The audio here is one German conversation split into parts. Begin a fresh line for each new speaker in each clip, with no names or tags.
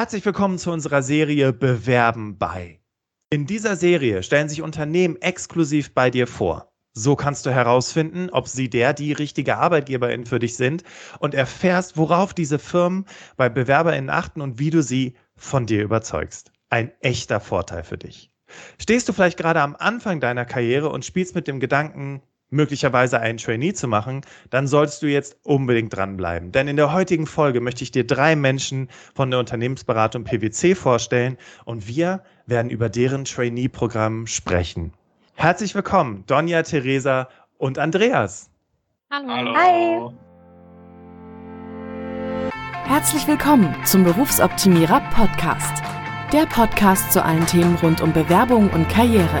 Herzlich willkommen zu unserer Serie Bewerben bei. In dieser Serie stellen sich Unternehmen exklusiv bei dir vor. So kannst du herausfinden, ob sie der, die richtige Arbeitgeberin für dich sind und erfährst, worauf diese Firmen bei BewerberInnen achten und wie du sie von dir überzeugst. Ein echter Vorteil für dich. Stehst du vielleicht gerade am Anfang deiner Karriere und spielst mit dem Gedanken, möglicherweise einen Trainee zu machen, dann solltest du jetzt unbedingt dranbleiben. Denn in der heutigen Folge möchte ich dir drei Menschen von der Unternehmensberatung PwC vorstellen und wir werden über deren Trainee-Programm sprechen. Herzlich willkommen, Donja, Theresa und Andreas.
Hallo. Hallo. Hi.
Herzlich willkommen zum Berufsoptimierer Podcast. Der Podcast zu allen Themen rund um Bewerbung und Karriere.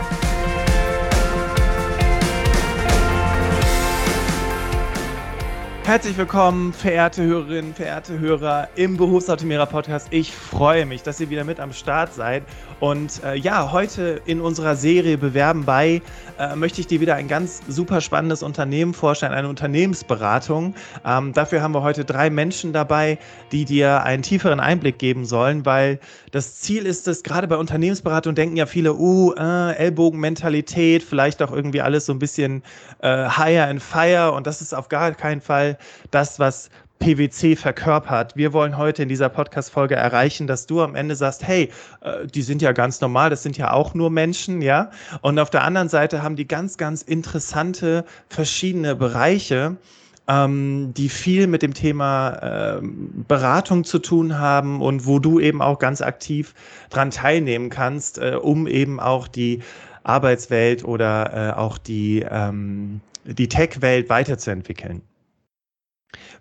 Herzlich willkommen, verehrte Hörerinnen, verehrte Hörer im Berufsoptimierer Podcast. Ich freue mich, dass ihr wieder mit am Start seid. Und äh, ja, heute in unserer Serie Bewerben bei äh, möchte ich dir wieder ein ganz super spannendes Unternehmen vorstellen, eine Unternehmensberatung. Ähm, dafür haben wir heute drei Menschen dabei, die dir einen tieferen Einblick geben sollen, weil das Ziel ist es, gerade bei Unternehmensberatung denken ja viele, uh, äh, Ellbogenmentalität, vielleicht auch irgendwie alles so ein bisschen äh, higher and fire. Und das ist auf gar keinen Fall das, was PwC verkörpert. Wir wollen heute in dieser Podcast-Folge erreichen, dass du am Ende sagst, hey, äh, die sind ja ganz normal, das sind ja auch nur Menschen, ja. Und auf der anderen Seite haben die ganz, ganz interessante verschiedene Bereiche, ähm, die viel mit dem Thema äh, Beratung zu tun haben und wo du eben auch ganz aktiv dran teilnehmen kannst, äh, um eben auch die Arbeitswelt oder äh, auch die, ähm, die Tech-Welt weiterzuentwickeln.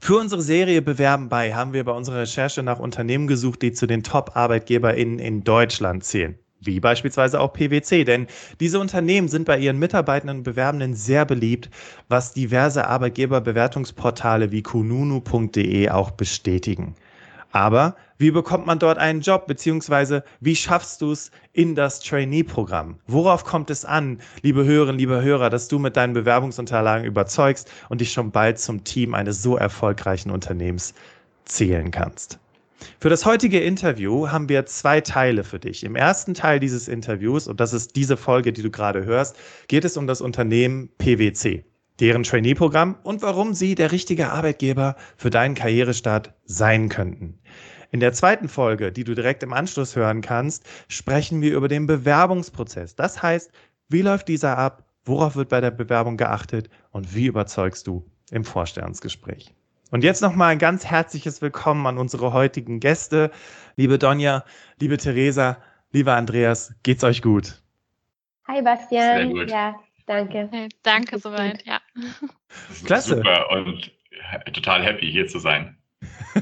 Für unsere Serie Bewerben bei haben wir bei unserer Recherche nach Unternehmen gesucht, die zu den Top-ArbeitgeberInnen in Deutschland zählen. Wie beispielsweise auch PwC, denn diese Unternehmen sind bei ihren Mitarbeitenden und Bewerbenden sehr beliebt, was diverse Arbeitgeberbewertungsportale wie kununu.de auch bestätigen. Aber wie bekommt man dort einen Job, beziehungsweise wie schaffst du es in das Trainee-Programm? Worauf kommt es an, liebe Hörerinnen, liebe Hörer, dass du mit deinen Bewerbungsunterlagen überzeugst und dich schon bald zum Team eines so erfolgreichen Unternehmens zählen kannst? Für das heutige Interview haben wir zwei Teile für dich. Im ersten Teil dieses Interviews, und das ist diese Folge, die du gerade hörst, geht es um das Unternehmen PwC deren Trainee-Programm und warum sie der richtige Arbeitgeber für deinen Karrierestart sein könnten. In der zweiten Folge, die du direkt im Anschluss hören kannst, sprechen wir über den Bewerbungsprozess. Das heißt, wie läuft dieser ab, worauf wird bei der Bewerbung geachtet und wie überzeugst du im Vorstellungsgespräch. Und jetzt nochmal ein ganz herzliches Willkommen an unsere heutigen Gäste. Liebe Donja, liebe Theresa, lieber Andreas, geht's euch gut?
Hi Bastian. Sehr gut. Ja, Danke.
Hey, danke soweit, ja.
Klasse. Super und total happy hier zu sein.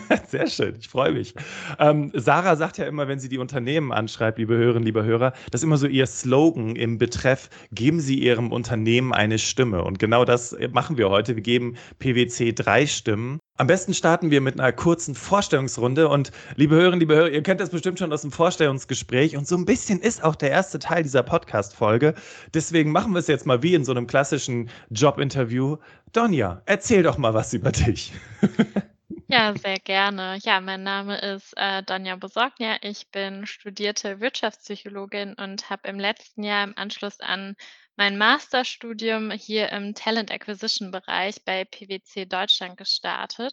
Sehr schön, ich freue mich. Ähm, Sarah sagt ja immer, wenn sie die Unternehmen anschreibt, liebe Hörerinnen, liebe Hörer, das ist immer so ihr Slogan im Betreff, geben Sie Ihrem Unternehmen eine Stimme. Und genau das machen wir heute. Wir geben PwC drei Stimmen. Am besten starten wir mit einer kurzen Vorstellungsrunde. Und liebe Hörerinnen, liebe Hörer, ihr kennt das bestimmt schon aus dem Vorstellungsgespräch. Und so ein bisschen ist auch der erste Teil dieser Podcast-Folge. Deswegen machen wir es jetzt mal wie in so einem klassischen Jobinterview. Donja, erzähl doch mal was über dich.
Ja, sehr gerne. Ja, mein Name ist äh, Donja Besorgner. Ich bin studierte Wirtschaftspsychologin und habe im letzten Jahr im Anschluss an mein Masterstudium hier im Talent Acquisition Bereich bei PwC Deutschland gestartet.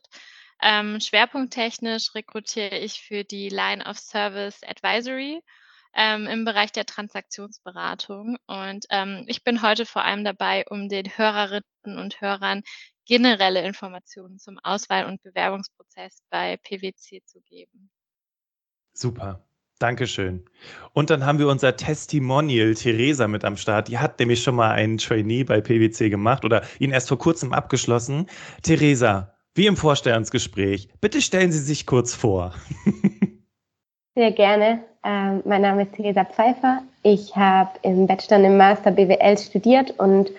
Ähm, schwerpunkttechnisch rekrutiere ich für die Line of Service Advisory ähm, im Bereich der Transaktionsberatung. Und ähm, ich bin heute vor allem dabei, um den Hörerinnen und Hörern generelle Informationen zum Auswahl- und Bewerbungsprozess bei PwC zu geben.
Super. Dankeschön. Und dann haben wir unser Testimonial Theresa mit am Start. Die hat nämlich schon mal einen Trainee bei PwC gemacht oder ihn erst vor kurzem abgeschlossen. Theresa, wie im Vorstellungsgespräch, bitte stellen Sie sich kurz vor.
Sehr gerne. Ähm, mein Name ist Theresa Pfeiffer. Ich habe im Bachelor und im Master BWL studiert und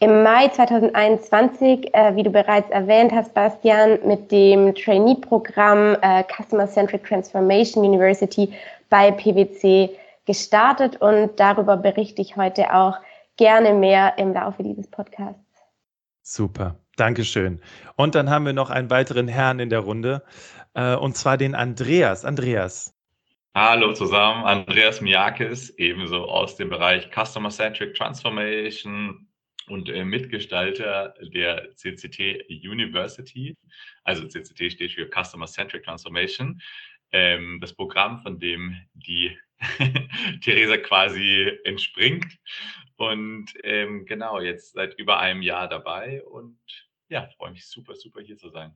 im Mai 2021, äh, wie du bereits erwähnt hast, Bastian, mit dem Trainee-Programm äh, Customer Centric Transformation University bei PwC gestartet und darüber berichte ich heute auch gerne mehr im Laufe dieses Podcasts.
Super, Dankeschön. Und dann haben wir noch einen weiteren Herrn in der Runde, äh, und zwar den Andreas. Andreas.
Hallo zusammen, Andreas Miakis, ebenso aus dem Bereich Customer Centric Transformation und äh, Mitgestalter der CCT University. Also CCT steht für Customer Centric Transformation. Ähm, das Programm, von dem die Theresa quasi entspringt. Und ähm, genau, jetzt seit über einem Jahr dabei und ja, freue mich super, super hier zu sein.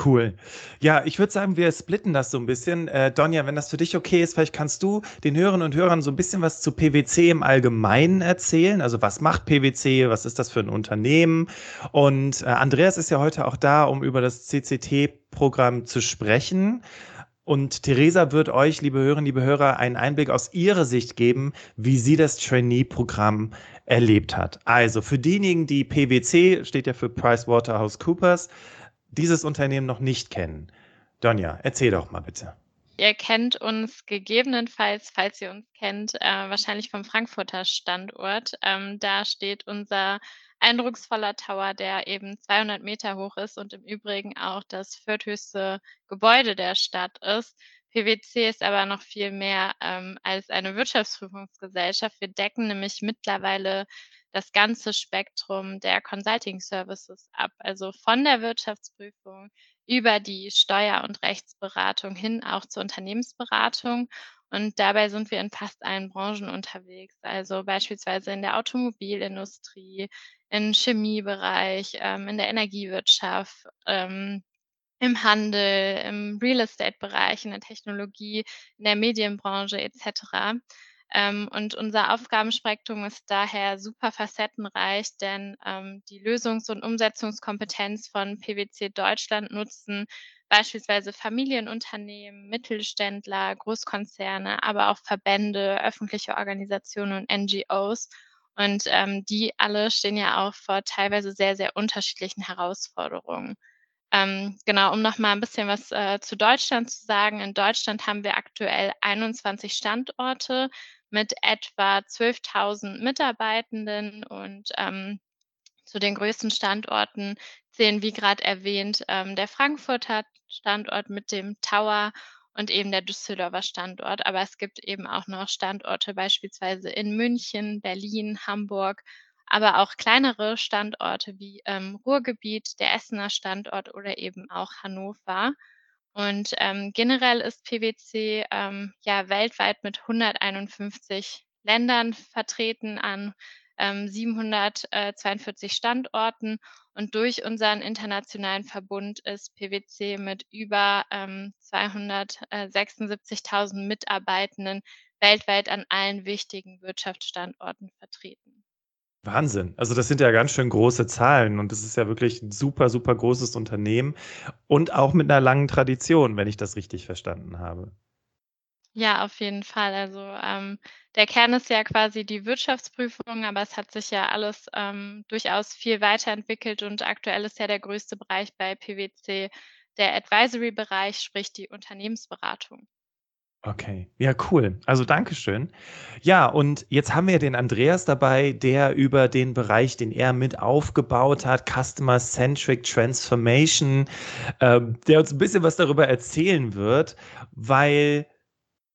Cool. Ja, ich würde sagen, wir splitten das so ein bisschen. Äh, Donja, wenn das für dich okay ist, vielleicht kannst du den Hörerinnen und Hörern so ein bisschen was zu PwC im Allgemeinen erzählen. Also was macht PwC, was ist das für ein Unternehmen? Und äh, Andreas ist ja heute auch da, um über das CCT-Programm zu sprechen. Und Theresa wird euch, liebe Hörerinnen, liebe Hörer, einen Einblick aus ihrer Sicht geben, wie sie das Trainee-Programm erlebt hat. Also für diejenigen, die PwC, steht ja für PricewaterhouseCoopers, dieses Unternehmen noch nicht kennen. Donja, erzähl doch mal bitte.
Ihr kennt uns gegebenenfalls, falls ihr uns kennt, äh, wahrscheinlich vom Frankfurter Standort. Ähm, da steht unser eindrucksvoller Tower, der eben 200 Meter hoch ist und im Übrigen auch das vierthöchste Gebäude der Stadt ist. PwC ist aber noch viel mehr ähm, als eine Wirtschaftsprüfungsgesellschaft. Wir decken nämlich mittlerweile das ganze Spektrum der Consulting Services ab, also von der Wirtschaftsprüfung über die Steuer- und Rechtsberatung hin auch zur Unternehmensberatung. Und dabei sind wir in fast allen Branchen unterwegs, also beispielsweise in der Automobilindustrie, im Chemiebereich, ähm, in der Energiewirtschaft, ähm, im Handel, im Real Estate-Bereich, in der Technologie, in der Medienbranche etc. Ähm, und unser Aufgabenspektrum ist daher super facettenreich, denn ähm, die Lösungs- und Umsetzungskompetenz von PwC Deutschland nutzen beispielsweise Familienunternehmen, Mittelständler, Großkonzerne, aber auch Verbände, öffentliche Organisationen und NGOs. Und ähm, die alle stehen ja auch vor teilweise sehr, sehr unterschiedlichen Herausforderungen. Ähm, genau, um noch mal ein bisschen was äh, zu Deutschland zu sagen. In Deutschland haben wir aktuell 21 Standorte mit etwa 12.000 Mitarbeitenden und ähm, zu den größten Standorten zählen, wie gerade erwähnt, ähm, der Frankfurter Standort mit dem Tower und eben der Düsseldorfer Standort. Aber es gibt eben auch noch Standorte beispielsweise in München, Berlin, Hamburg, aber auch kleinere Standorte wie ähm, Ruhrgebiet, der Essener Standort oder eben auch Hannover. Und ähm, generell ist PwC ähm, ja weltweit mit 151 Ländern vertreten an ähm, 742 Standorten. Und durch unseren internationalen Verbund ist PwC mit über ähm, 276.000 Mitarbeitenden weltweit an allen wichtigen Wirtschaftsstandorten vertreten.
Wahnsinn. Also das sind ja ganz schön große Zahlen und das ist ja wirklich ein super, super großes Unternehmen und auch mit einer langen Tradition, wenn ich das richtig verstanden habe.
Ja, auf jeden Fall. Also ähm, der Kern ist ja quasi die Wirtschaftsprüfung, aber es hat sich ja alles ähm, durchaus viel weiterentwickelt und aktuell ist ja der größte Bereich bei PwC der Advisory-Bereich, sprich die Unternehmensberatung.
Okay, ja, cool. Also Dankeschön. Ja, und jetzt haben wir den Andreas dabei, der über den Bereich, den er mit aufgebaut hat, Customer Centric Transformation, äh, der uns ein bisschen was darüber erzählen wird, weil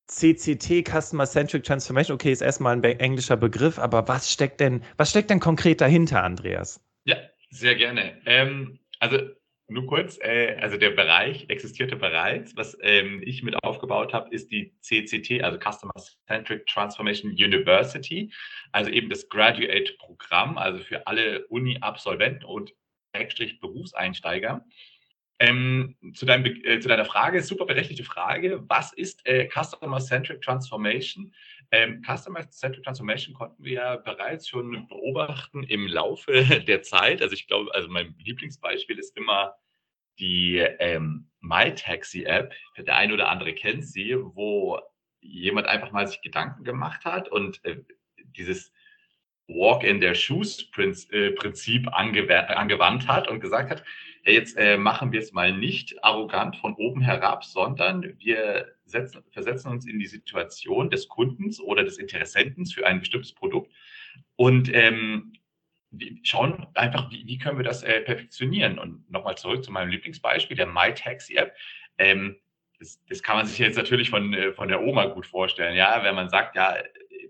CCT, Customer Centric Transformation, okay, ist erstmal ein englischer Begriff, aber was steckt denn, was steckt denn konkret dahinter, Andreas?
Ja, sehr gerne. Ähm, also nur kurz, äh, also der Bereich existierte bereits. Was ähm, ich mit aufgebaut habe, ist die CCT, also Customer Centric Transformation University, also eben das Graduate-Programm, also für alle Uni-Absolventen und Berufseinsteiger. Ähm, zu, deinem, äh, zu, deiner Frage, super berechtigte Frage. Was ist äh, Customer Centric Transformation? Ähm, Customer Centric Transformation konnten wir ja bereits schon beobachten im Laufe der Zeit. Also ich glaube, also mein Lieblingsbeispiel ist immer die ähm, MyTaxi-App, der eine oder andere kennt sie, wo jemand einfach mal sich Gedanken gemacht hat und äh, dieses Walk in their Shoes äh, Prinzip angewandt hat und gesagt hat, hey, jetzt äh, machen wir es mal nicht arrogant von oben herab, sondern wir setzen, versetzen uns in die Situation des Kundens oder des Interessenten für ein bestimmtes Produkt und ähm, schauen einfach, wie, wie können wir das äh, perfektionieren. Und nochmal zurück zu meinem Lieblingsbeispiel, der MyTaxi-App. Ähm, das, das, kann man sich jetzt natürlich von, äh, von der Oma gut vorstellen. Ja, wenn man sagt, ja,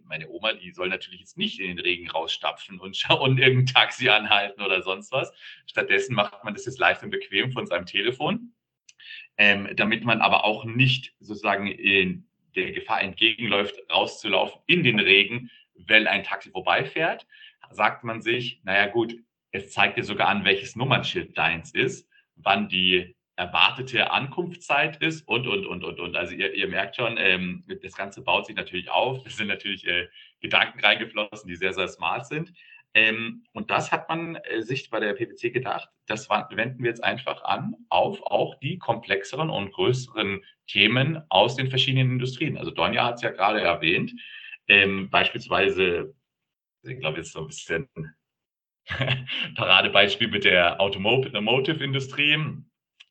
meine Oma, die soll natürlich jetzt nicht in den Regen rausstapfen und schauen, irgendein Taxi anhalten oder sonst was. Stattdessen macht man das jetzt leicht und bequem von seinem Telefon, ähm, damit man aber auch nicht sozusagen in der Gefahr entgegenläuft, rauszulaufen in den Regen, wenn ein Taxi vorbeifährt, sagt man sich, naja gut, es zeigt dir sogar an, welches Nummernschild deins ist, wann die erwartete Ankunftszeit ist und, und, und, und, und. Also ihr, ihr merkt schon, ähm, das Ganze baut sich natürlich auf. Es sind natürlich äh, Gedanken reingeflossen, die sehr, sehr smart sind. Ähm, und das hat man äh, sich bei der PPC gedacht, das wenden wir jetzt einfach an auf auch die komplexeren und größeren Themen aus den verschiedenen Industrien. Also Donja hat es ja gerade erwähnt, ähm, beispielsweise, ich glaube jetzt so ein bisschen Paradebeispiel mit der Automotive-Industrie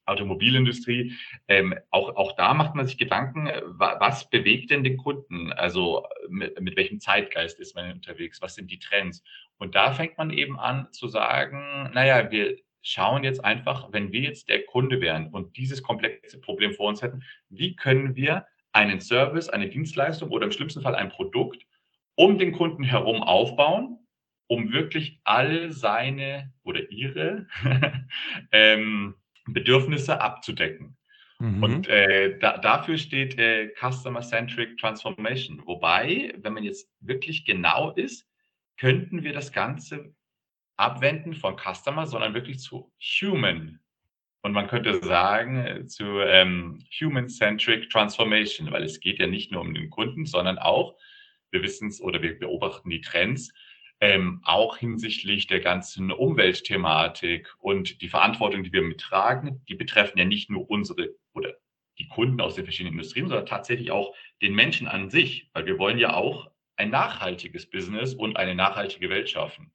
Automobilindustrie. Ähm, auch, auch da macht man sich Gedanken, äh, was bewegt denn den Kunden? Also mit, mit welchem Zeitgeist ist man unterwegs? Was sind die Trends? Und da fängt man eben an zu sagen, naja, wir schauen jetzt einfach, wenn wir jetzt der Kunde wären und dieses komplexe Problem vor uns hätten, wie können wir einen Service, eine Dienstleistung oder im schlimmsten Fall ein Produkt um den Kunden herum aufbauen, um wirklich all seine oder ihre ähm, Bedürfnisse abzudecken. Mhm. Und äh, da, dafür steht äh, Customer-Centric Transformation. Wobei, wenn man jetzt wirklich genau ist, könnten wir das Ganze abwenden von Customer, sondern wirklich zu Human. Und man könnte sagen äh, zu ähm, Human-Centric Transformation, weil es geht ja nicht nur um den Kunden, sondern auch, wir wissen es oder wir beobachten die Trends, ähm, auch hinsichtlich der ganzen Umweltthematik und die Verantwortung, die wir mittragen, die betreffen ja nicht nur unsere oder die Kunden aus den verschiedenen Industrien, sondern tatsächlich auch den Menschen an sich, weil wir wollen ja auch ein nachhaltiges Business und eine nachhaltige Welt schaffen.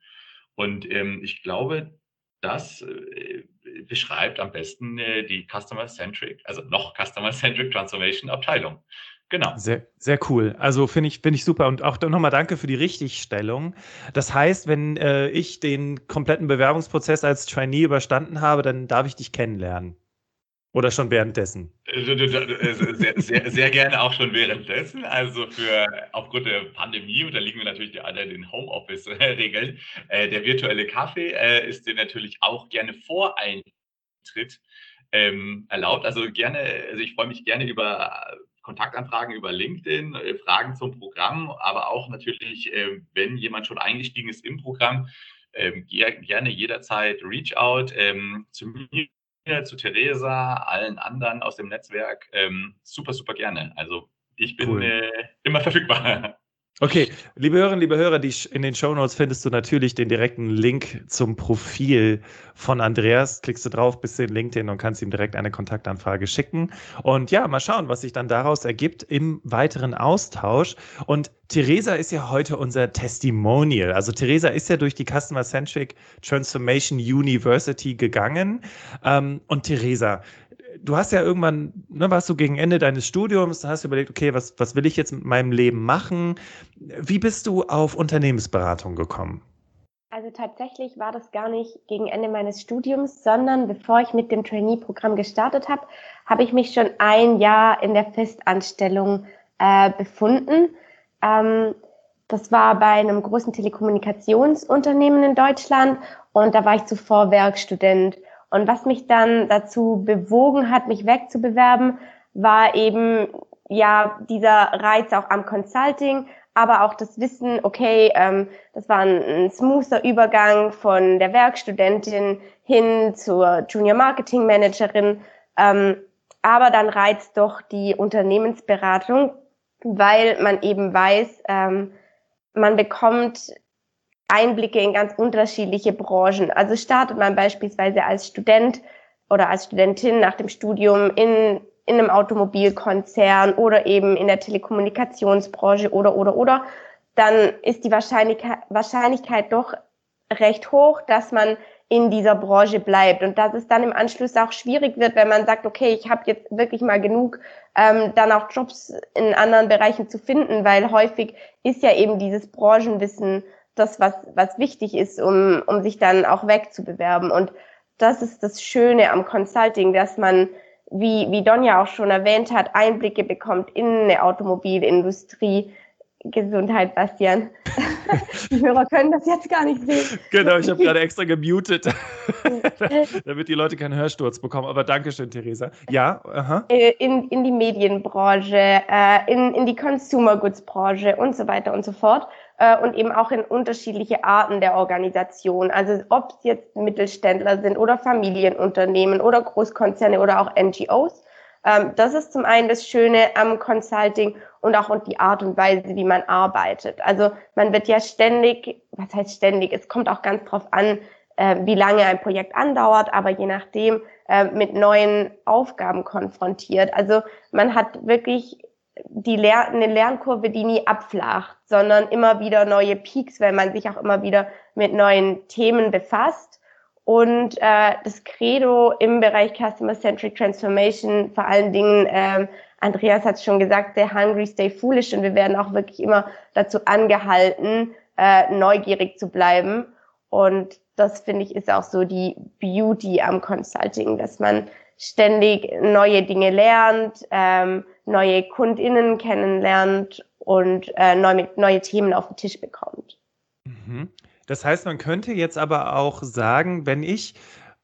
Und ähm, ich glaube, das äh, beschreibt am besten äh, die Customer-Centric, also noch Customer-Centric Transformation Abteilung. Genau.
Sehr, sehr cool. Also finde ich, finde ich super. Und auch nochmal danke für die Richtigstellung. Das heißt, wenn äh, ich den kompletten Bewerbungsprozess als Trainee überstanden habe, dann darf ich dich kennenlernen. Oder schon währenddessen?
Äh, sehr, sehr, sehr, gerne auch schon währenddessen. Also für aufgrund der Pandemie unterliegen wir natürlich alle den Homeoffice-Regeln. Äh, der virtuelle Kaffee äh, ist dir natürlich auch gerne vor Eintritt ähm, erlaubt. Also gerne, also ich freue mich gerne über Kontaktanfragen über LinkedIn, äh, Fragen zum Programm, aber auch natürlich, äh, wenn jemand schon eingestiegen ist im Programm, ähm, gerne jederzeit Reach out ähm, zu mir, zu Theresa, allen anderen aus dem Netzwerk. Ähm, super, super gerne. Also ich bin cool. Äh, immer verfügbar.
Okay, liebe Hörerinnen, liebe Hörer, die, in den Show Notes findest du natürlich den direkten Link zum Profil von Andreas. Klickst du drauf, bist du in LinkedIn und kannst ihm direkt eine Kontaktanfrage schicken. Und ja, mal schauen, was sich dann daraus ergibt im weiteren Austausch. Und Theresa ist ja heute unser Testimonial. Also Theresa ist ja durch die Customer Centric Transformation University gegangen. Ähm, und Theresa, du hast ja irgendwann, ne, warst du gegen Ende deines Studiums, hast du überlegt, okay, was, was will ich jetzt mit meinem Leben machen? Wie bist du auf Unternehmensberatung gekommen?
Also tatsächlich war das gar nicht gegen Ende meines Studiums, sondern bevor ich mit dem Trainee-Programm gestartet habe, habe ich mich schon ein Jahr in der Festanstellung äh, befunden. Ähm, das war bei einem großen Telekommunikationsunternehmen in Deutschland und da war ich zuvor Werkstudent. Und was mich dann dazu bewogen hat, mich wegzubewerben, war eben ja dieser Reiz auch am Consulting, aber auch das Wissen, okay, ähm, das war ein, ein smoother Übergang von der Werkstudentin hin zur Junior Marketing Managerin. Ähm, aber dann reizt doch die Unternehmensberatung, weil man eben weiß, ähm, man bekommt Einblicke in ganz unterschiedliche Branchen. Also startet man beispielsweise als Student oder als Studentin nach dem Studium in, in einem Automobilkonzern oder eben in der Telekommunikationsbranche oder, oder, oder, dann ist die Wahrscheinlichkeit, Wahrscheinlichkeit doch recht hoch, dass man in dieser Branche bleibt und dass es dann im Anschluss auch schwierig wird, wenn man sagt, okay, ich habe jetzt wirklich mal genug, ähm, dann auch Jobs in anderen Bereichen zu finden, weil häufig ist ja eben dieses Branchenwissen das, was, was wichtig ist, um, um sich dann auch wegzubewerben. Und das ist das Schöne am Consulting, dass man, wie, wie Donja auch schon erwähnt hat, Einblicke bekommt in eine Automobilindustrie, Gesundheit, Bastian. die Hörer können das jetzt gar nicht sehen.
Genau, ich habe gerade extra gemutet, damit die Leute keinen Hörsturz bekommen. Aber danke schön, Theresa. Ja, aha.
Äh, in, in die Medienbranche, äh, in, in die Consumer Goods Branche und so weiter und so fort. Äh, und eben auch in unterschiedliche Arten der Organisation. Also ob es jetzt Mittelständler sind oder Familienunternehmen oder Großkonzerne oder auch NGOs. Ähm, das ist zum einen das Schöne am Consulting und auch die Art und Weise, wie man arbeitet. Also man wird ja ständig, was heißt ständig, es kommt auch ganz drauf an, äh, wie lange ein Projekt andauert, aber je nachdem äh, mit neuen Aufgaben konfrontiert. Also man hat wirklich die Ler eine Lernkurve, die nie abflacht, sondern immer wieder neue Peaks, weil man sich auch immer wieder mit neuen Themen befasst. Und äh, das Credo im Bereich Customer Centric Transformation, vor allen Dingen, äh, Andreas hat es schon gesagt, stay hungry, stay foolish. Und wir werden auch wirklich immer dazu angehalten, äh, neugierig zu bleiben. Und das finde ich ist auch so die Beauty am Consulting, dass man ständig neue Dinge lernt, ähm, neue KundInnen kennenlernt und äh, neue, neue Themen auf den Tisch bekommt.
Mhm. Das heißt, man könnte jetzt aber auch sagen, wenn ich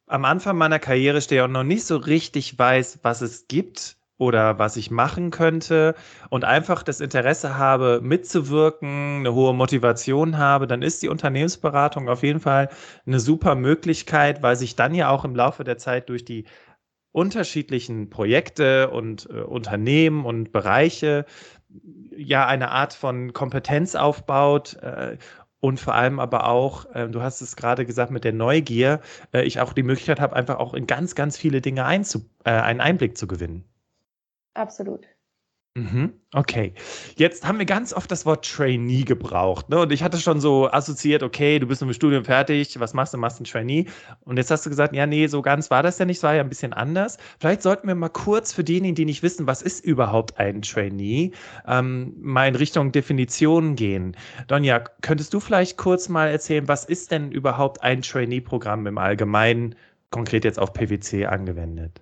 am Anfang meiner Karriere stehe und noch nicht so richtig weiß, was es gibt oder was ich machen könnte und einfach das Interesse habe, mitzuwirken, eine hohe Motivation habe, dann ist die Unternehmensberatung auf jeden Fall eine super Möglichkeit, weil sich dann ja auch im Laufe der Zeit durch die unterschiedlichen Projekte und äh, Unternehmen und Bereiche ja eine Art von Kompetenz aufbaut äh, und vor allem aber auch, äh, du hast es gerade gesagt mit der Neugier, äh, ich auch die Möglichkeit habe, einfach auch in ganz, ganz viele Dinge einzu, äh, einen Einblick zu gewinnen.
Absolut.
Mhm, okay. Jetzt haben wir ganz oft das Wort Trainee gebraucht. Ne? Und ich hatte schon so assoziiert, okay, du bist mit dem Studium fertig, was machst du? Machst du ein Trainee? Und jetzt hast du gesagt, ja, nee, so ganz war das ja nicht, es war ja ein bisschen anders. Vielleicht sollten wir mal kurz für diejenigen, die nicht wissen, was ist überhaupt ein Trainee, ähm, mal in Richtung Definition gehen. Donja, könntest du vielleicht kurz mal erzählen, was ist denn überhaupt ein Trainee-Programm im Allgemeinen, konkret jetzt auf PwC angewendet?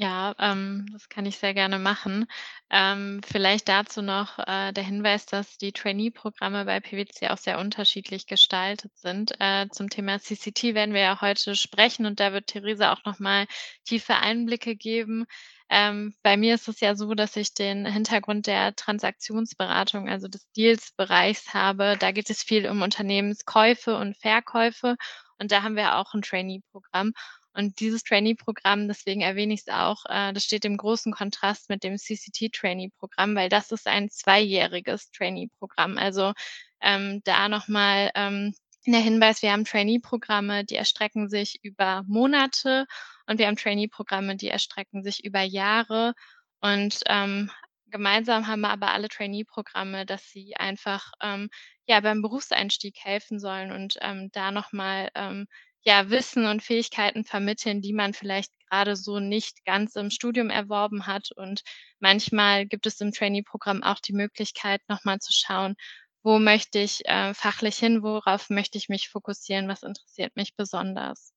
Ja, ähm, das kann ich sehr gerne machen. Ähm, vielleicht dazu noch äh, der Hinweis, dass die Trainee-Programme bei PwC auch sehr unterschiedlich gestaltet sind. Äh, zum Thema CCT werden wir ja heute sprechen und da wird Theresa auch nochmal tiefe Einblicke geben. Ähm, bei mir ist es ja so, dass ich den Hintergrund der Transaktionsberatung, also des Deals-Bereichs habe. Da geht es viel um Unternehmenskäufe und Verkäufe. Und da haben wir auch ein Trainee-Programm. Und dieses Trainee-Programm, deswegen erwähne ich es auch, äh, das steht im großen Kontrast mit dem CCT-Trainee-Programm, weil das ist ein zweijähriges Trainee-Programm. Also ähm, da nochmal ähm, der Hinweis, wir haben Trainee-Programme, die erstrecken sich über Monate und wir haben Trainee-Programme, die erstrecken sich über Jahre. Und ähm, gemeinsam haben wir aber alle Trainee-Programme, dass sie einfach ähm, ja beim Berufseinstieg helfen sollen und ähm, da nochmal ähm, ja, Wissen und Fähigkeiten vermitteln, die man vielleicht gerade so nicht ganz im Studium erworben hat. Und manchmal gibt es im Trainee-Programm auch die Möglichkeit, nochmal zu schauen, wo möchte ich äh, fachlich hin, worauf möchte ich mich fokussieren, was interessiert mich besonders.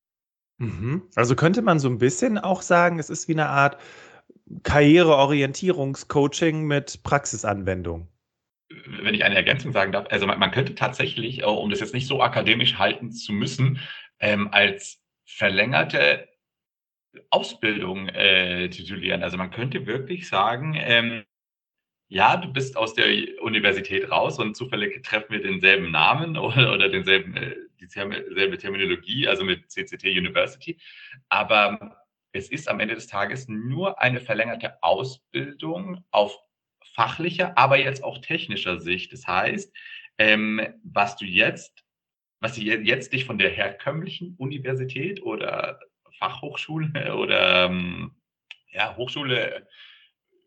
Mhm. Also könnte man so ein bisschen auch sagen, es ist wie eine Art Karriereorientierungscoaching mit Praxisanwendung
wenn ich eine Ergänzung sagen darf, also man, man könnte tatsächlich, äh, um das jetzt nicht so akademisch halten zu müssen, ähm, als verlängerte Ausbildung äh, titulieren. Also man könnte wirklich sagen, ähm, ja, du bist aus der Universität raus und zufällig treffen wir denselben Namen oder, oder denselben, äh, dieselbe Terminologie, also mit CCT University. Aber es ist am Ende des Tages nur eine verlängerte Ausbildung auf fachlicher, aber jetzt auch technischer Sicht. Das heißt, ähm, was du jetzt was jetzt dich von der herkömmlichen Universität oder Fachhochschule oder ähm, ja, Hochschule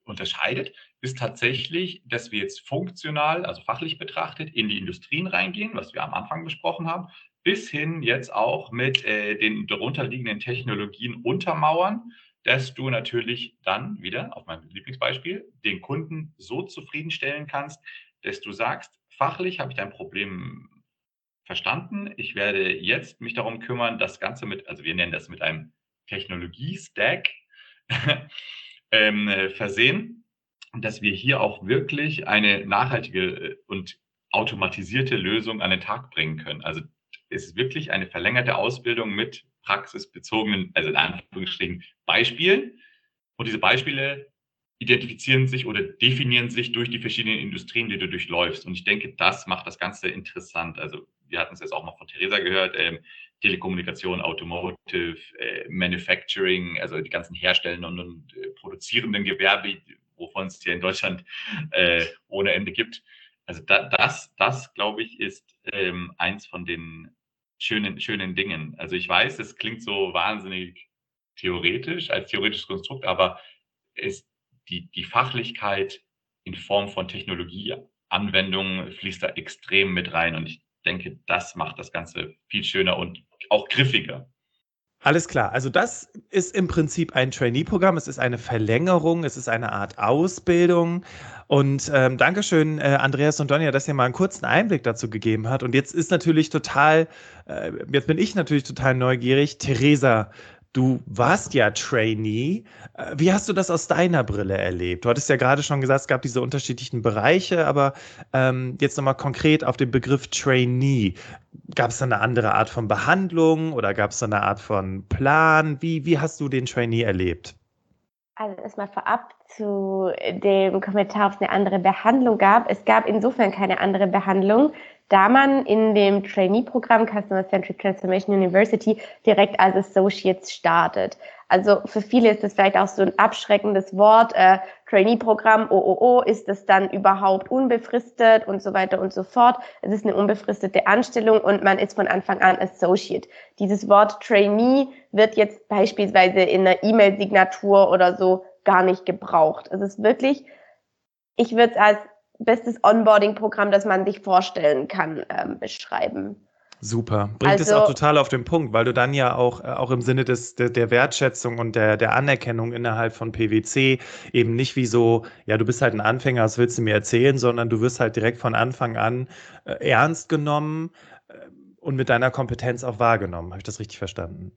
unterscheidet, ist tatsächlich, dass wir jetzt funktional, also fachlich betrachtet, in die Industrien reingehen, was wir am Anfang besprochen haben, bis hin jetzt auch mit äh, den darunterliegenden Technologien untermauern, dass du natürlich dann wieder, auf mein Lieblingsbeispiel, den Kunden so zufriedenstellen kannst, dass du sagst, fachlich habe ich dein Problem verstanden. Ich werde jetzt mich darum kümmern, das Ganze mit, also wir nennen das mit einem Technologie-Stack ähm, versehen, dass wir hier auch wirklich eine nachhaltige und automatisierte Lösung an den Tag bringen können. Also es ist wirklich eine verlängerte Ausbildung mit praxisbezogenen, also in Anführungsstrichen Beispielen. Und diese Beispiele identifizieren sich oder definieren sich durch die verschiedenen Industrien, die du durchläufst. Und ich denke, das macht das Ganze interessant. Also wir hatten es jetzt auch noch von Theresa gehört, ähm, Telekommunikation, Automotive, äh, Manufacturing, also die ganzen herstellenden und äh, produzierenden Gewerbe, wovon es hier in Deutschland äh, ohne Ende gibt. Also da, das, das glaube ich, ist ähm, eins von den schönen, schönen Dingen. Also ich weiß, es klingt so wahnsinnig theoretisch, als theoretisches Konstrukt, aber es, die, die Fachlichkeit in Form von Technologieanwendungen fließt da extrem mit rein. Und ich denke, das macht das Ganze viel schöner und auch griffiger.
Alles klar. Also das ist im Prinzip ein Trainee-Programm. Es ist eine Verlängerung. Es ist eine Art Ausbildung. Und ähm, Dankeschön, äh, Andreas und Donja, dass ihr mal einen kurzen Einblick dazu gegeben habt. Und jetzt ist natürlich total, äh, jetzt bin ich natürlich total neugierig. Theresa, Du warst ja Trainee. Äh, wie hast du das aus deiner Brille erlebt? Du hattest ja gerade schon gesagt, es gab diese unterschiedlichen Bereiche, aber ähm, jetzt nochmal konkret auf den Begriff Trainee. Gab es da eine andere Art von Behandlung oder gab es da eine Art von Plan? Wie, wie hast du den Trainee erlebt?
Also erstmal vorab zu dem Kommentar, ob es eine andere Behandlung gab. Es gab insofern keine andere Behandlung, da man in dem Trainee-Programm Customer Centric Transformation University direkt als Associates startet. Also für viele ist das vielleicht auch so ein abschreckendes Wort, äh, Trainee-Programm, oh, oh, oh, ist das dann überhaupt unbefristet und so weiter und so fort. Es ist eine unbefristete Anstellung und man ist von Anfang an Associate. Dieses Wort Trainee wird jetzt beispielsweise in einer E-Mail-Signatur oder so gar nicht gebraucht. Es ist wirklich, ich würde es als bestes Onboarding-Programm, das man sich vorstellen kann, ähm, beschreiben.
Super. Bringt also, es auch total auf den Punkt, weil du dann ja auch, äh, auch im Sinne des, der, der Wertschätzung und der, der Anerkennung innerhalb von PwC eben nicht wie so, ja, du bist halt ein Anfänger, was willst du mir erzählen, sondern du wirst halt direkt von Anfang an äh, ernst genommen äh, und mit deiner Kompetenz auch wahrgenommen. Habe ich das richtig verstanden?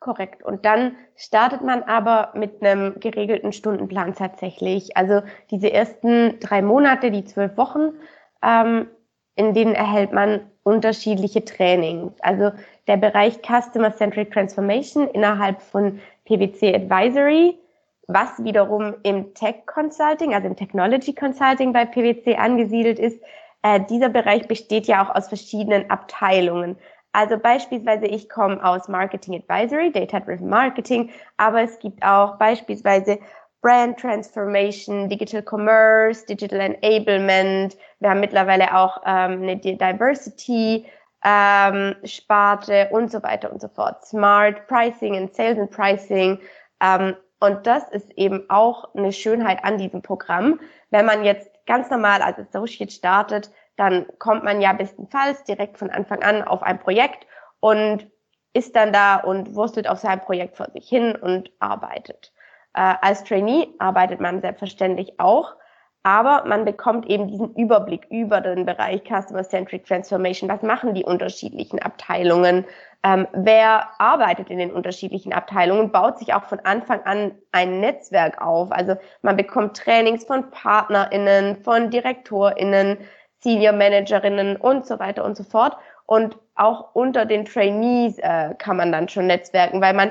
Korrekt. Und dann startet man aber mit einem geregelten Stundenplan tatsächlich. Also diese ersten drei Monate, die zwölf Wochen, ähm, in denen erhält man unterschiedliche Trainings. Also der Bereich Customer Centric Transformation innerhalb von PwC Advisory, was wiederum im Tech Consulting, also im Technology Consulting bei PwC angesiedelt ist. Äh, dieser Bereich besteht ja auch aus verschiedenen Abteilungen. Also beispielsweise ich komme aus Marketing Advisory, Data Driven Marketing, aber es gibt auch beispielsweise Brand Transformation, Digital Commerce, Digital Enablement. Wir haben mittlerweile auch ähm, eine Diversity ähm, Sparte und so weiter und so fort. Smart Pricing and Sales and Pricing. Ähm, und das ist eben auch eine Schönheit an diesem Programm. Wenn man jetzt ganz normal als Associate startet, dann kommt man ja bestenfalls direkt von Anfang an auf ein Projekt und ist dann da und wurstelt auf sein Projekt vor sich hin und arbeitet. Äh, als Trainee arbeitet man selbstverständlich auch, aber man bekommt eben diesen Überblick über den Bereich Customer Centric Transformation. Was machen die unterschiedlichen Abteilungen? Ähm, wer arbeitet in den unterschiedlichen Abteilungen? Baut sich auch von Anfang an ein Netzwerk auf. Also man bekommt Trainings von PartnerInnen, von DirektorInnen, Senior Managerinnen und so weiter und so fort. Und auch unter den Trainees äh, kann man dann schon netzwerken, weil man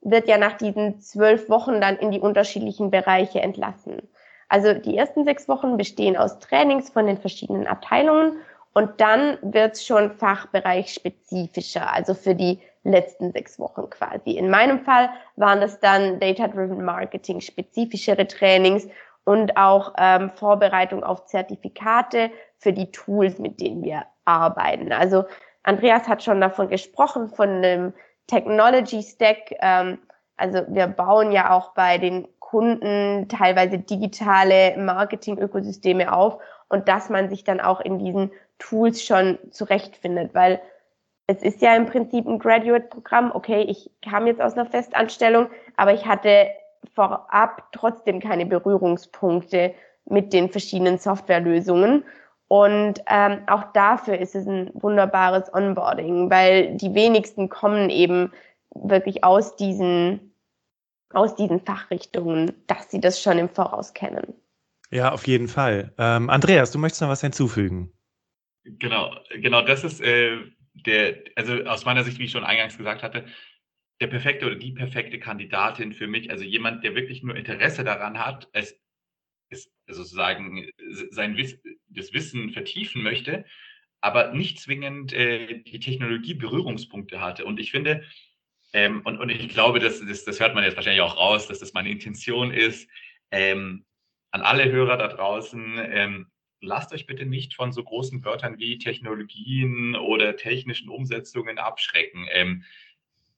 wird ja nach diesen zwölf Wochen dann in die unterschiedlichen Bereiche entlassen. Also die ersten sechs Wochen bestehen aus Trainings von den verschiedenen Abteilungen und dann wird es schon fachbereichspezifischer, also für die letzten sechs Wochen quasi. In meinem Fall waren das dann Data-Driven Marketing spezifischere Trainings und auch ähm, Vorbereitung auf Zertifikate für die Tools, mit denen wir arbeiten. Also Andreas hat schon davon gesprochen, von einem Technology Stack. Ähm, also wir bauen ja auch bei den Kunden teilweise digitale Marketing-Ökosysteme auf und dass man sich dann auch in diesen Tools schon zurechtfindet, weil es ist ja im Prinzip ein Graduate-Programm. Okay, ich kam jetzt aus einer Festanstellung, aber ich hatte vorab trotzdem keine Berührungspunkte mit den verschiedenen Softwarelösungen. Und ähm, auch dafür ist es ein wunderbares Onboarding, weil die wenigsten kommen eben wirklich aus diesen, aus diesen Fachrichtungen, dass sie das schon im Voraus kennen.
Ja, auf jeden Fall. Ähm, Andreas, du möchtest noch was hinzufügen?
Genau, genau, das ist äh, der, also aus meiner Sicht, wie ich schon eingangs gesagt hatte, der perfekte oder die perfekte Kandidatin für mich, also jemand, der wirklich nur Interesse daran hat, es, es sozusagen sein Wiss, das Wissen vertiefen möchte, aber nicht zwingend äh, die Technologie Berührungspunkte hatte. Und ich finde, ähm, und, und ich glaube, das, das, das hört man jetzt wahrscheinlich auch raus, dass das meine Intention ist, ähm, an alle Hörer da draußen, ähm, lasst euch bitte nicht von so großen Wörtern wie Technologien oder technischen Umsetzungen abschrecken. Ähm,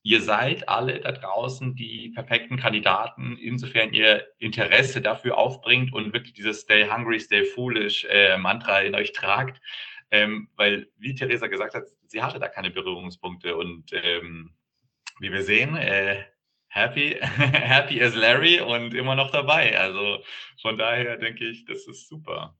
ihr seid alle da draußen die perfekten Kandidaten, insofern ihr Interesse dafür aufbringt und wirklich dieses Stay Hungry, Stay Foolish äh, Mantra in euch tragt. Ähm, weil, wie Theresa gesagt hat, sie hatte da keine Berührungspunkte und ähm, wie wir sehen, äh, happy, happy as Larry und immer noch dabei. Also von daher denke ich, das ist super.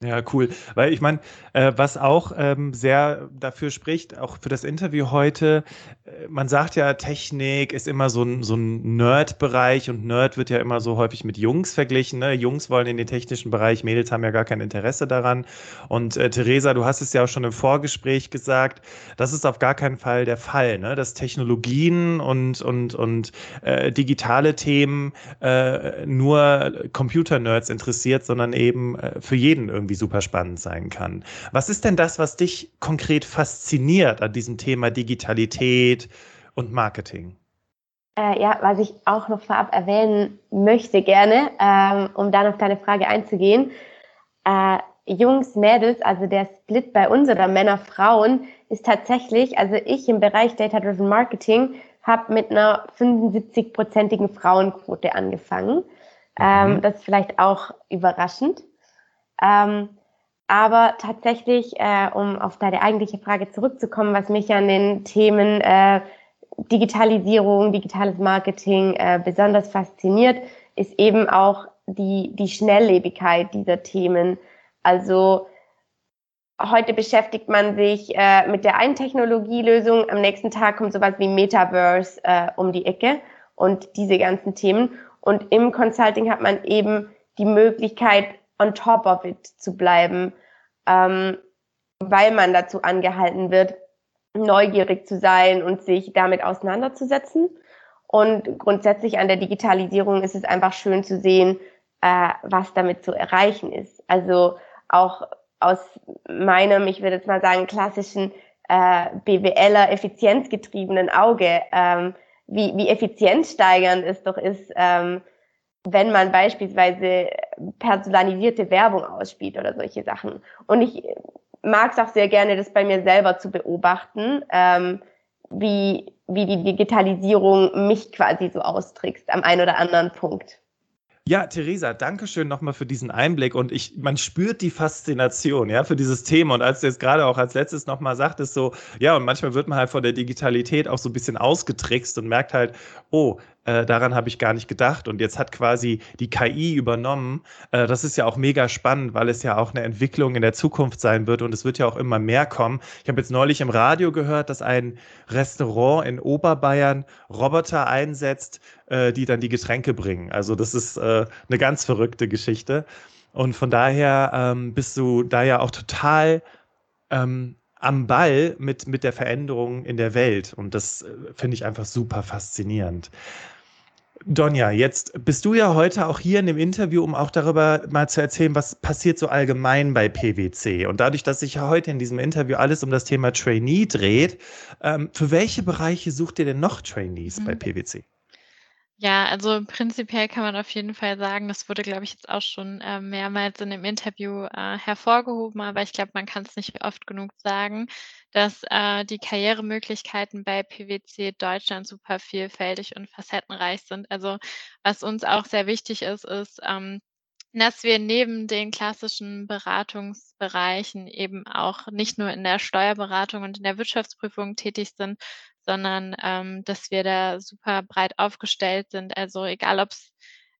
Ja, cool. Weil ich meine, äh, was auch ähm, sehr dafür spricht, auch für das Interview heute, äh, man sagt ja, Technik ist immer so ein, so ein Nerd-Bereich und Nerd wird ja immer so häufig mit Jungs verglichen. Ne? Jungs wollen in den technischen Bereich, Mädels haben ja gar kein Interesse daran. Und äh, Theresa, du hast es ja auch schon im Vorgespräch gesagt, das ist auf gar keinen Fall der Fall, ne? dass Technologien und, und, und äh, digitale Themen äh, nur Computer-Nerds interessiert, sondern eben äh, für jeden irgendwie irgendwie super spannend sein kann. Was ist denn das, was dich konkret fasziniert an diesem Thema Digitalität und Marketing?
Äh, ja, was ich auch noch vorab erwähnen möchte gerne, ähm, um dann auf deine Frage einzugehen. Äh, Jungs, Mädels, also der Split bei uns oder Männer, Frauen ist tatsächlich, also ich im Bereich Data-Driven Marketing habe mit einer 75-prozentigen Frauenquote angefangen. Ähm, mhm. das ist vielleicht auch überraschend. Ähm, aber tatsächlich, äh, um auf deine eigentliche Frage zurückzukommen, was mich an den Themen äh, Digitalisierung, digitales Marketing äh, besonders fasziniert, ist eben auch die, die Schnelllebigkeit dieser Themen. Also heute beschäftigt man sich äh, mit der einen Technologielösung, am nächsten Tag kommt sowas wie Metaverse äh, um die Ecke und diese ganzen Themen. Und im Consulting hat man eben die Möglichkeit, on top of it zu bleiben, ähm, weil man dazu angehalten wird, neugierig zu sein und sich damit auseinanderzusetzen. Und grundsätzlich an der Digitalisierung ist es einfach schön zu sehen, äh, was damit zu erreichen ist. Also auch aus meinem, ich würde jetzt mal sagen, klassischen äh, BWLer effizienzgetriebenen Auge, ähm, wie, wie effizienzsteigernd es doch ist, ähm, wenn man beispielsweise personalisierte Werbung ausspielt oder solche Sachen. Und ich mag es auch sehr gerne, das bei mir selber zu beobachten, ähm, wie, wie die Digitalisierung mich quasi so austrickst am einen oder anderen Punkt.
Ja, Theresa, danke schön nochmal für diesen Einblick und ich, man spürt die Faszination, ja, für dieses Thema und als du jetzt gerade auch als letztes nochmal sagtest, so, ja, und manchmal wird man halt von der Digitalität auch so ein bisschen ausgetrickst und merkt halt, oh, äh, daran habe ich gar nicht gedacht. Und jetzt hat quasi die KI übernommen. Äh, das ist ja auch mega spannend, weil es ja auch eine Entwicklung in der Zukunft sein wird und es wird ja auch immer mehr kommen. Ich habe jetzt neulich im Radio gehört, dass ein Restaurant in Oberbayern Roboter einsetzt, äh, die dann die Getränke bringen. Also das ist äh, eine ganz verrückte Geschichte. Und von daher ähm, bist du da ja auch total ähm, am Ball mit, mit der Veränderung in der Welt. Und das äh, finde ich einfach super faszinierend. Donja, jetzt bist du ja heute auch hier in dem Interview, um auch darüber mal zu erzählen, was passiert so allgemein bei PwC. Und dadurch, dass sich ja heute in diesem Interview alles um das Thema Trainee dreht, ähm, für welche Bereiche sucht ihr denn noch Trainees mhm. bei PwC?
Ja, also prinzipiell kann man auf jeden Fall sagen, das wurde, glaube ich, jetzt auch schon äh, mehrmals in dem Interview äh, hervorgehoben, aber ich glaube, man kann es nicht oft genug sagen, dass äh, die Karrieremöglichkeiten bei PwC Deutschland super vielfältig und facettenreich sind. Also was uns auch sehr wichtig ist, ist, ähm, dass wir neben den klassischen Beratungsbereichen eben auch nicht nur in der Steuerberatung und in der Wirtschaftsprüfung tätig sind, sondern ähm, dass wir da super breit aufgestellt sind. Also egal, ob es,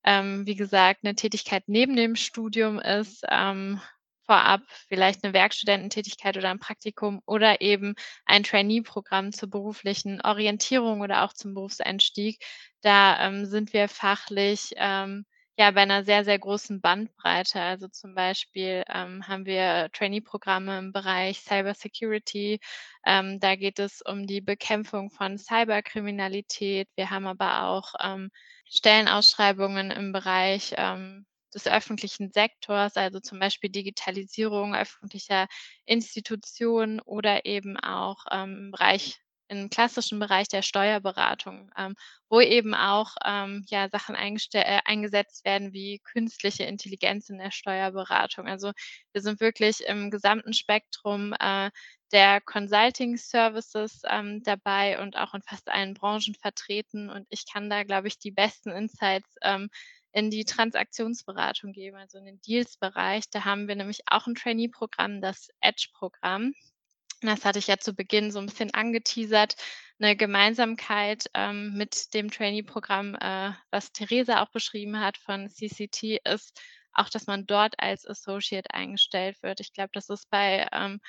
ähm, wie gesagt, eine Tätigkeit neben dem Studium ist, ähm, vorab vielleicht eine Werkstudententätigkeit oder ein Praktikum oder eben ein Trainee-Programm zur beruflichen Orientierung oder auch zum Berufseinstieg. Da ähm, sind wir fachlich ähm, ja, bei einer sehr, sehr großen Bandbreite. Also zum Beispiel ähm, haben wir Trainee-Programme im Bereich Cybersecurity. Ähm, da geht es um die Bekämpfung von Cyberkriminalität. Wir haben aber auch ähm, Stellenausschreibungen im Bereich ähm, des öffentlichen Sektors, also zum Beispiel Digitalisierung öffentlicher Institutionen oder eben auch ähm, im Bereich im klassischen Bereich der Steuerberatung, ähm, wo eben auch ähm, ja, Sachen äh, eingesetzt werden wie künstliche Intelligenz in der Steuerberatung. Also wir sind wirklich im gesamten Spektrum äh, der Consulting Services ähm, dabei und auch in fast allen Branchen vertreten. Und ich kann da, glaube ich, die besten Insights ähm, in die Transaktionsberatung geben, also in den Deals-Bereich. Da haben wir nämlich auch ein Trainee-Programm, das Edge-Programm. Das hatte ich ja zu Beginn so ein bisschen angeteasert. Eine Gemeinsamkeit ähm, mit dem Trainee-Programm, äh, was Theresa auch beschrieben hat von CCT, ist auch, dass man dort als Associate eingestellt wird. Ich glaube, das ist bei, ähm,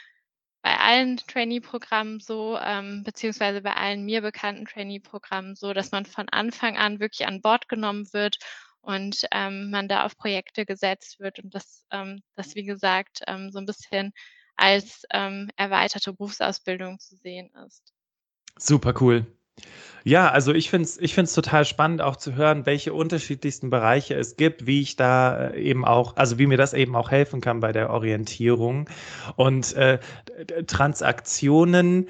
bei allen Trainee-Programmen so, ähm, beziehungsweise bei allen mir bekannten Trainee-Programmen so, dass man von Anfang an wirklich an Bord genommen wird und ähm, man da auf Projekte gesetzt wird und das, ähm, das wie gesagt, ähm, so ein bisschen als ähm, erweiterte Berufsausbildung zu sehen ist.
Super cool. Ja, also ich finde es ich find's total spannend auch zu hören, welche unterschiedlichsten Bereiche es gibt, wie ich da äh, eben auch, also wie mir das eben auch helfen kann bei der Orientierung. Und äh, Transaktionen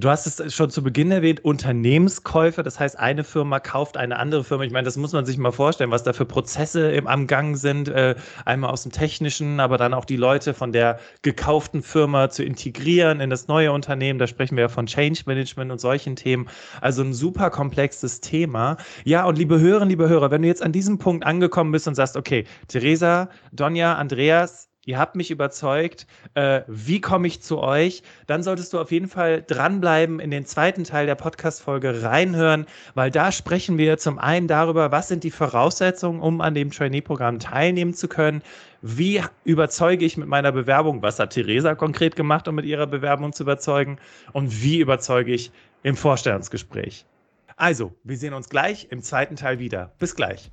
Du hast es schon zu Beginn erwähnt, Unternehmenskäufe. Das heißt, eine Firma kauft eine andere Firma. Ich meine, das muss man sich mal vorstellen, was da für Prozesse im, am Gang sind. Äh, einmal aus dem Technischen, aber dann auch die Leute von der gekauften Firma zu integrieren in das neue Unternehmen. Da sprechen wir ja von Change Management und solchen Themen. Also ein super komplexes Thema. Ja, und liebe Hörerinnen, liebe Hörer, wenn du jetzt an diesem Punkt angekommen bist und sagst, okay, Theresa, Donja, Andreas, ihr habt mich überzeugt, äh, wie komme ich zu euch, dann solltest du auf jeden Fall dranbleiben, in den zweiten Teil der Podcast-Folge reinhören, weil da sprechen wir zum einen darüber, was sind die Voraussetzungen, um an dem Trainee-Programm teilnehmen zu können, wie überzeuge ich mit meiner Bewerbung, was hat Theresa konkret gemacht, um mit ihrer Bewerbung zu überzeugen und wie überzeuge ich im Vorstellungsgespräch. Also, wir sehen uns gleich im zweiten Teil wieder. Bis gleich.